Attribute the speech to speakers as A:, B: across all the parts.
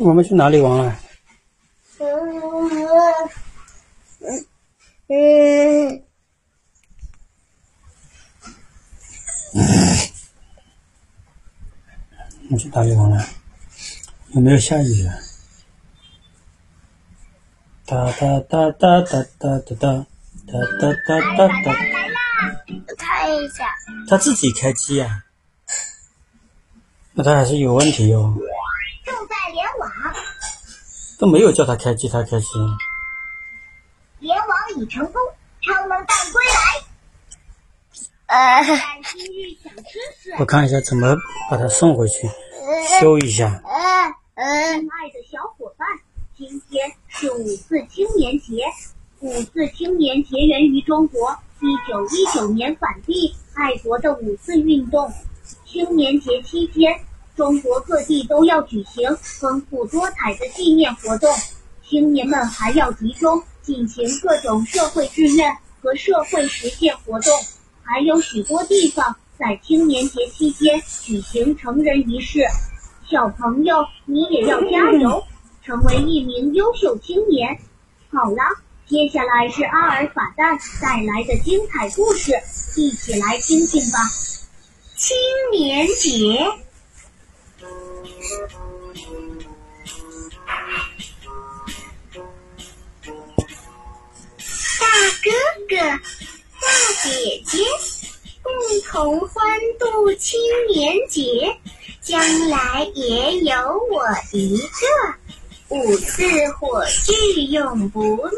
A: 我们去哪里玩了？
B: 嗯。嗯。
A: 我们去哪里玩了？有没有下雨啊？哒哒哒哒哒哒哒哒哒哒哒哒哒。
B: 看一下，
A: 他自己开机啊？那他还是有问题哦。都没有叫他开机，他开机。
B: 联网已成功，超能蛋归来。呃，
A: 我看一下怎么把它送回去，修一下。
B: 呃呃，亲爱的小伙伴，今天是五四青年节。五四青年节源于中国一九一九年反帝爱国的五四运动。青年节期间，中国各地都要举行丰富多彩的纪念活动，青年们还要集中进行各种社会志愿和社会实践活动，还有许多地方在青年节期间举行成人仪式。小朋友，你也要加油，成为一名优秀青年。好了，接下来是阿尔法蛋带来的精彩故事，一起来听听吧。青年节，大哥哥、大姐姐，共同欢度青年节，将来也有我一个。五四火炬永不灭。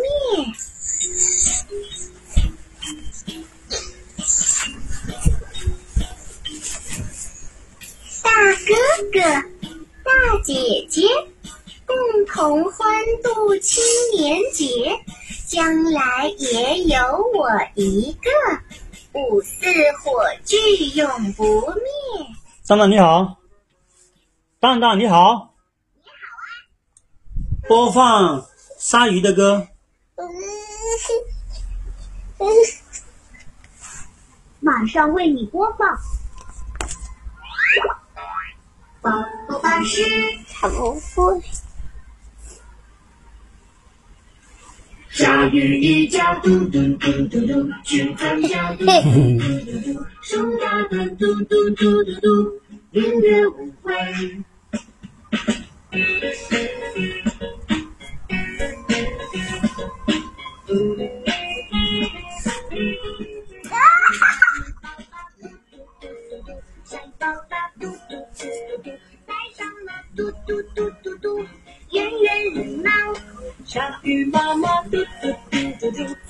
B: 大哥哥、姐姐，共同欢度青年节，将来也有我一个。五四火炬永不灭。
A: 蛋蛋你好，蛋蛋你好，你好啊播放鲨鱼的歌。
B: 马上为你播放。他不会。
C: 下雨，雨夹嘟嘟嘟嘟嘟，去参加嘟嘟嘟嘟嘟，盛大的嘟嘟嘟嘟嘟音乐舞会。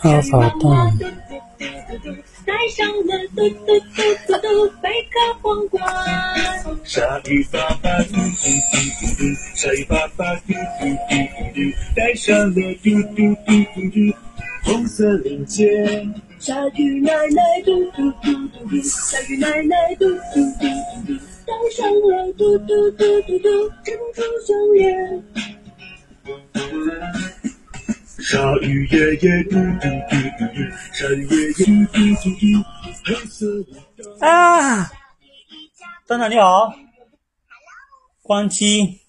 A: 阿尔法蛋
C: 嘟嘟嘟嘟嘟，带上了嘟嘟嘟嘟嘟贝壳皇冠。鲨鱼爸爸嘟嘟嘟嘟嘟，鲨鱼爸爸嘟嘟嘟嘟嘟，带上了嘟嘟嘟嘟嘟红色领结。鲨鱼奶奶嘟嘟嘟嘟嘟，鲨鱼奶奶嘟嘟嘟嘟嘟，带上了嘟嘟嘟嘟嘟珍珠项链。鲨鱼爷爷嘟嘟嘟嘟嘟，鲨鱼爷爷嘟嘟嘟嘟，黑色舞蹈。
A: 啊，蛋蛋你好，关机。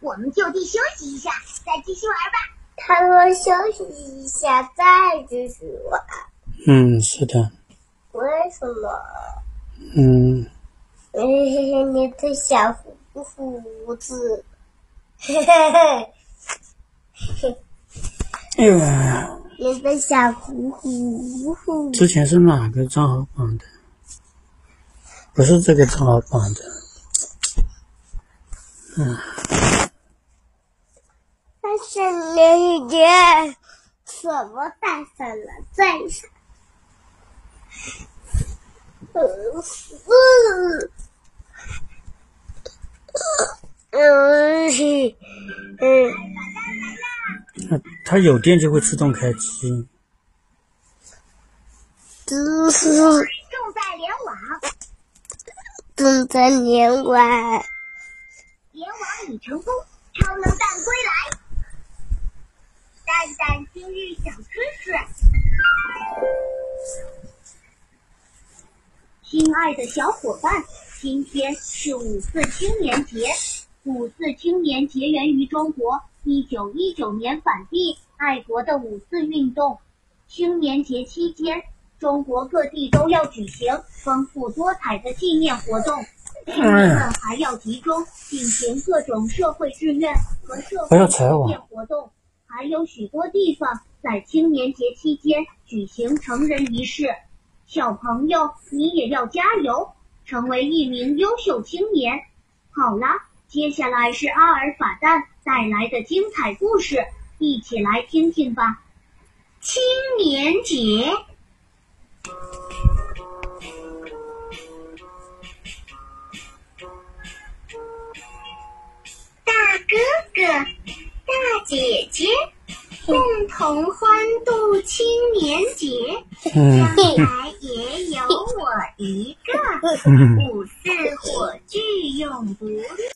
B: 我们就地休息一下，再继续玩吧。
D: 他说休息一下再继续玩，
A: 嗯，是的，
D: 为什么？
A: 嗯，
D: 嘿嘿嘿，你的小胡胡子，嘿嘿嘿，
A: 哎呦，
D: 你的小胡胡胡，
A: 之前是哪个账号绑的？不是这个账号绑的。
D: 嗯但是你姐什么带上了再上？
A: 它它有电就会自动开机。
D: 嗯，
B: 正在联网，
D: 正在连网。
B: 联网已成功，超能蛋归来。蛋蛋今日小知识：爱的小伙伴，今天是五四青年节。五四青年节源于中国一九一九年反帝爱国的五四运动。青年节期间，中国各地都要举行丰富多彩的纪念活动，青年们还要集中进行各种社会志愿和社会实践活动。还有许多地方在青年节期间举行成人仪式。小朋友，你也要加油，成为一名优秀青年。好啦。接下来是阿尔法蛋带来的精彩故事，一起来听听吧。青年节，大哥哥、大姐姐，共同欢度青年节，将来也有我一个。五四火炬永不灭。